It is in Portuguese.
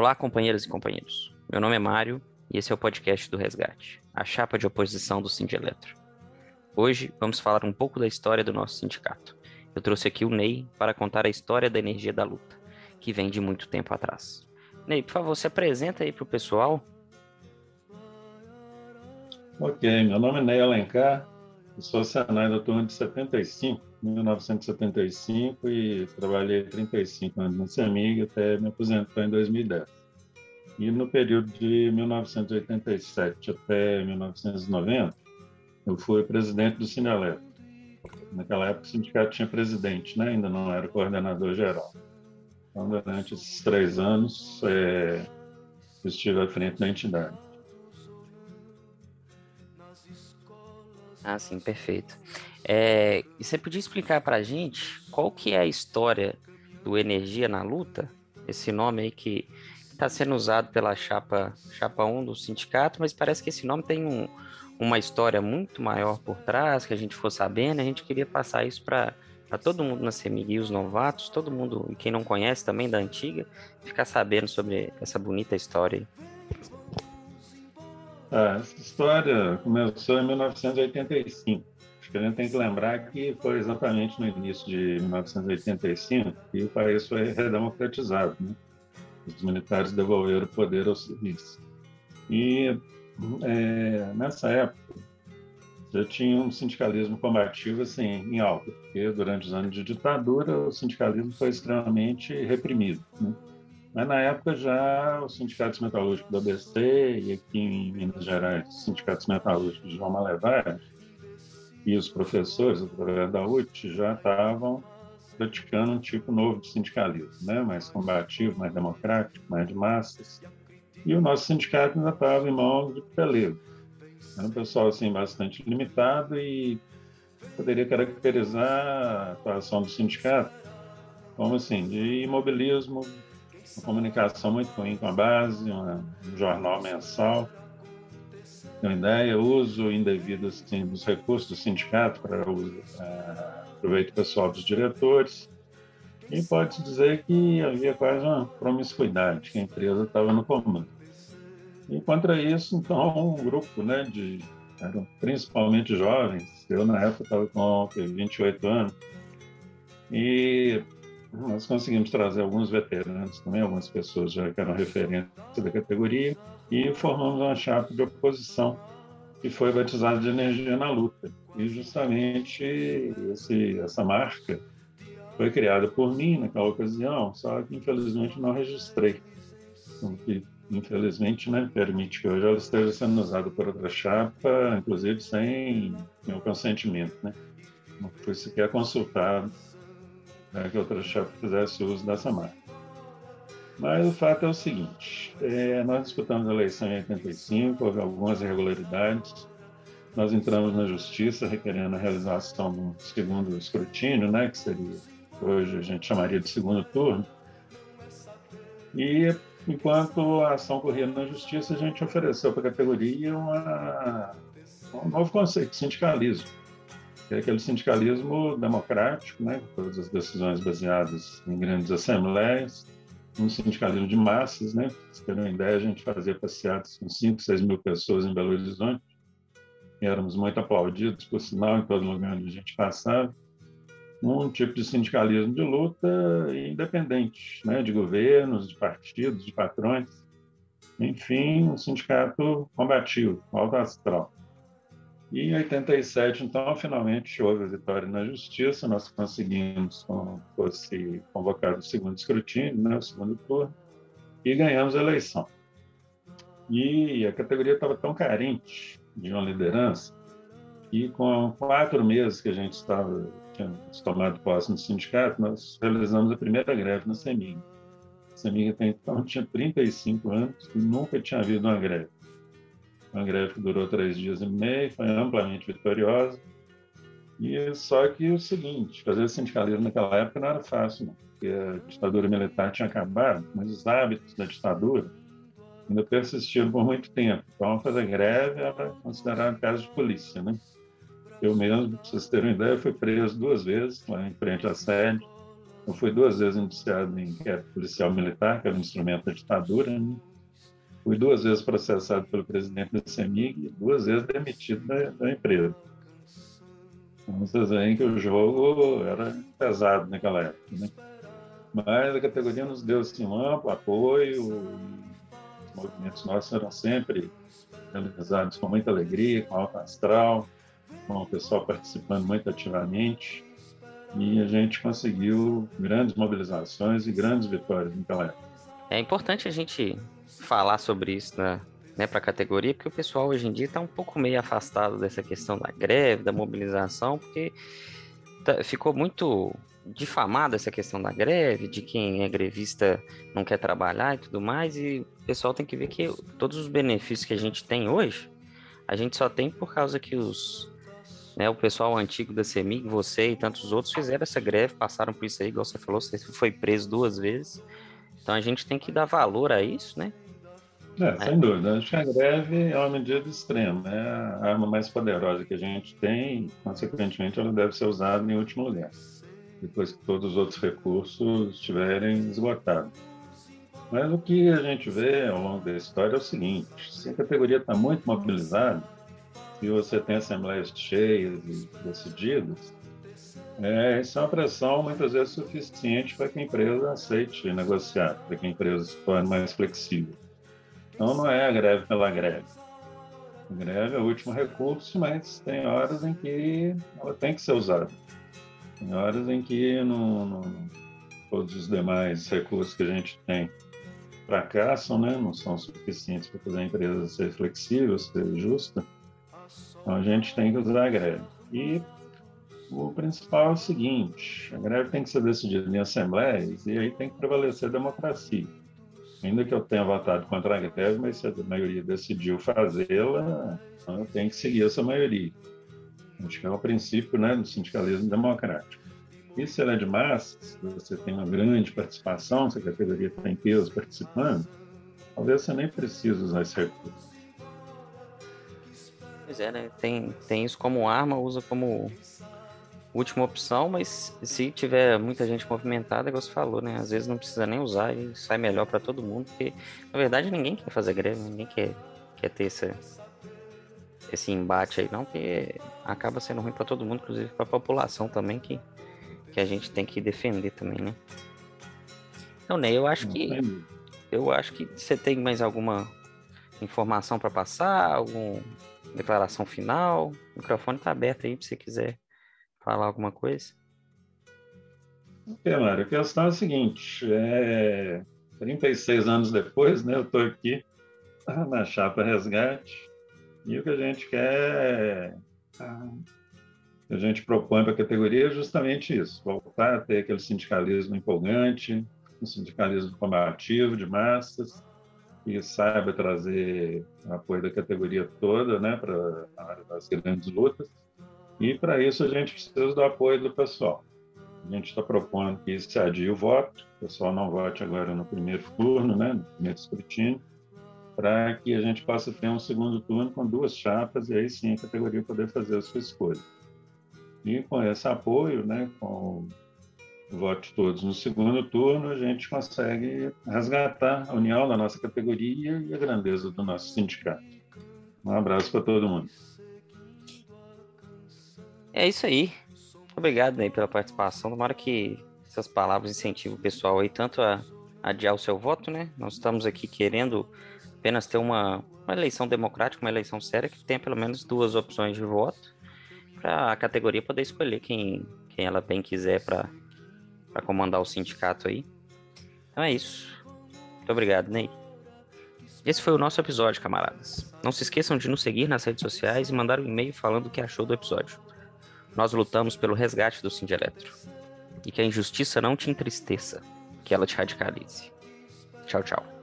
Olá, companheiras e companheiros. Meu nome é Mário e esse é o podcast do Resgate, a chapa de oposição do Sindiletro. Hoje vamos falar um pouco da história do nosso sindicato. Eu trouxe aqui o Ney para contar a história da energia da luta, que vem de muito tempo atrás. Ney, por favor, se apresenta aí para o pessoal. Ok, meu nome é Ney Alencar, eu sou Senai da de 75, 1975, e trabalhei 35 anos na CEMIG até me aposentar em 2010. E no período de 1987 até 1990, eu fui presidente do Sinalep. Naquela época o sindicato tinha presidente, né? ainda não era coordenador geral. Então, durante esses três anos, é, estive à frente da entidade. Ah, sim, perfeito. É, e você podia explicar para a gente qual que é a história do Energia na Luta? Esse nome aí que está sendo usado pela chapa, chapa 1 do sindicato, mas parece que esse nome tem um, uma história muito maior por trás, que a gente for sabendo, a gente queria passar isso para todo mundo na CEMIG, os novatos, todo mundo, quem não conhece também da antiga, ficar sabendo sobre essa bonita história aí. Ah, essa história começou em 1985. Acho que a gente tem que lembrar que foi exatamente no início de 1985 que o país foi redemocratizado. Né? Os militares devolveram o poder aos civis. E é, nessa época já tinha um sindicalismo combativo assim, em alta, porque durante os anos de ditadura o sindicalismo foi extremamente reprimido. Né? Mas na época já os sindicatos metalúrgicos do ABC e aqui em Minas Gerais, os sindicatos metalúrgicos de João Malevade e os professores, através da UT, já estavam praticando um tipo novo de sindicalismo, né? mais combativo, mais democrático, mais de massas. E o nosso sindicato ainda estava em mãos de pelego. Era um pessoal assim, bastante limitado e poderia caracterizar a atuação do sindicato como assim, de imobilismo uma comunicação muito ruim com a base, um jornal mensal. Uma ideia, uso indevido assim, dos recursos do sindicato para o uh, proveito pessoal dos diretores. E pode-se dizer que havia quase uma promiscuidade, que a empresa estava no comando. E contra isso, então, um grupo né, de eram principalmente jovens, eu na época estava com 28 anos, e nós conseguimos trazer alguns veteranos também, algumas pessoas já que eram referentes da categoria, e formamos uma chapa de oposição que foi batizada de Energia na Luta. E justamente esse, essa marca foi criada por mim naquela ocasião, só que infelizmente não registrei. O que infelizmente né, permite que hoje ela esteja sendo usada por outra chapa, inclusive sem meu consentimento. Né? Não foi sequer consultado né, que outra chapa fizesse uso dessa marca. Mas o fato é o seguinte: é, nós disputamos a eleição em 85, houve algumas irregularidades. Nós entramos na justiça requerendo a realização de um segundo escrutínio, né, que seria hoje a gente chamaria de segundo turno. E enquanto a ação corria na justiça, a gente ofereceu para a categoria uma, um novo conceito, sindicalismo que é aquele sindicalismo democrático, né, todas as decisões baseadas em grandes assembleias, um sindicalismo de massas, né, se ter uma ideia, a gente fazia passeatas com 5, 6 mil pessoas em Belo Horizonte, e éramos muito aplaudidos, por sinal, em todo lugar onde a gente passava, um tipo de sindicalismo de luta independente, né, de governos, de partidos, de patrões, enfim, um sindicato combativo, alto astral. E em 87, então, finalmente houve a vitória na justiça, nós conseguimos, como fosse convocado o segundo escrutínio, né, o segundo turno, e ganhamos a eleição. E a categoria estava tão carente de uma liderança que com quatro meses que a gente estava tínhamos tomado posse no sindicato, nós realizamos a primeira greve na CEMIG. A CEMIG até então tinha 35 anos e nunca tinha havido uma greve uma greve que durou três dias e meio, foi amplamente vitoriosa. E só que o seguinte, fazer sindicalismo naquela época não era fácil, não, porque a ditadura militar tinha acabado, mas os hábitos da ditadura ainda persistiram por muito tempo. Então, fazer greve era considerado caso de polícia, né? Eu mesmo, para vocês terem uma ideia, fui preso duas vezes lá em frente à sede, Eu fui duas vezes indiciado em inquérito policial militar, que era um instrumento da ditadura. Né? Fui duas vezes processado pelo presidente da CEMIG e duas vezes demitido da, da empresa. Então, vocês veem que o jogo era pesado naquela época. Né? Mas a categoria nos deu assim, um amplo apoio, os movimentos nossos eram sempre realizados com muita alegria, com alta astral, com o pessoal participando muito ativamente e a gente conseguiu grandes mobilizações e grandes vitórias naquela época. É importante a gente falar sobre isso né, né, para a categoria, porque o pessoal hoje em dia está um pouco meio afastado dessa questão da greve, da mobilização, porque tá, ficou muito difamada essa questão da greve, de quem é grevista não quer trabalhar e tudo mais, e o pessoal tem que ver que todos os benefícios que a gente tem hoje, a gente só tem por causa que os né, o pessoal antigo da CEMIG, você e tantos outros fizeram essa greve, passaram por isso aí, igual você falou, você foi preso duas vezes. Então a gente tem que dar valor a isso, né? É, sem dúvida. A greve é uma medida extrema, é a arma mais poderosa que a gente tem, consequentemente, ela deve ser usada em último lugar, depois que todos os outros recursos estiverem esgotados. Mas o que a gente vê ao longo da história é o seguinte: se a categoria está muito mobilizada, se você tem assembleias cheias e decididas, é, isso é uma pressão muitas vezes suficiente para que a empresa aceite negociar, para que a empresa se torne mais flexível. Então, não é a greve pela greve. A greve é o último recurso, mas tem horas em que ela tem que ser usada. Tem horas em que não, não, todos os demais recursos que a gente tem fracassam, né? não são suficientes para fazer a empresa ser flexível, ser justa. Então a gente tem que usar a greve. E o principal é o seguinte: a greve tem que ser decidida em assembleias e aí tem que prevalecer a democracia. Ainda que eu tenha votado contra a greve, mas se a maioria decidiu fazê-la, então eu tenho que seguir essa maioria. Acho que é o princípio né, do sindicalismo democrático. E se ela é de massas, você tem uma grande participação, se a categoria tem peso participando, talvez você nem precise usar esse recurso. Pois é, né? Tem, tem isso como arma, usa como última opção, mas se tiver muita gente movimentada, igual você falou, né? Às vezes não precisa nem usar e sai melhor para todo mundo, porque na verdade ninguém quer fazer greve, ninguém quer, quer ter esse, esse embate aí, não, porque acaba sendo ruim para todo mundo, inclusive para a população também, que, que a gente tem que defender também, né? Então, Ney, eu acho que eu acho que você tem mais alguma informação para passar, algum declaração final. O microfone está aberto aí, se você quiser falar alguma coisa. Mário, a questão é a seguinte: é... 36 anos depois, né, eu estou aqui na chapa resgate e o que a gente quer, a gente propõe para a categoria é justamente isso: voltar a ter aquele sindicalismo empolgante, um sindicalismo combativo de massas, que saiba trazer apoio da categoria toda, né, para a área das grandes lutas. E para isso a gente precisa do apoio do pessoal. A gente está propondo que se adie o voto, o pessoal não vote agora no primeiro turno, né, no primeiro escrutínio, para que a gente possa ter um segundo turno com duas chapas e aí sim a categoria poder fazer a sua escolha. E com esse apoio, né, com vote todos no segundo turno, a gente consegue resgatar a união da nossa categoria e a grandeza do nosso sindicato. Um abraço para todo mundo. É isso aí. Obrigado aí pela participação. Tomara que essas palavras incentivem o pessoal aí tanto a adiar o seu voto, né? Nós estamos aqui querendo apenas ter uma, uma eleição democrática, uma eleição séria, que tenha pelo menos duas opções de voto para a categoria poder escolher quem, quem ela bem quiser para comandar o sindicato aí. Então é isso. Muito obrigado, Ney. Esse foi o nosso episódio, camaradas. Não se esqueçam de nos seguir nas redes sociais e mandar um e-mail falando o que achou do episódio. Nós lutamos pelo resgate do Cindy Eletro. E que a injustiça não te entristeça, que ela te radicalize. Tchau, tchau.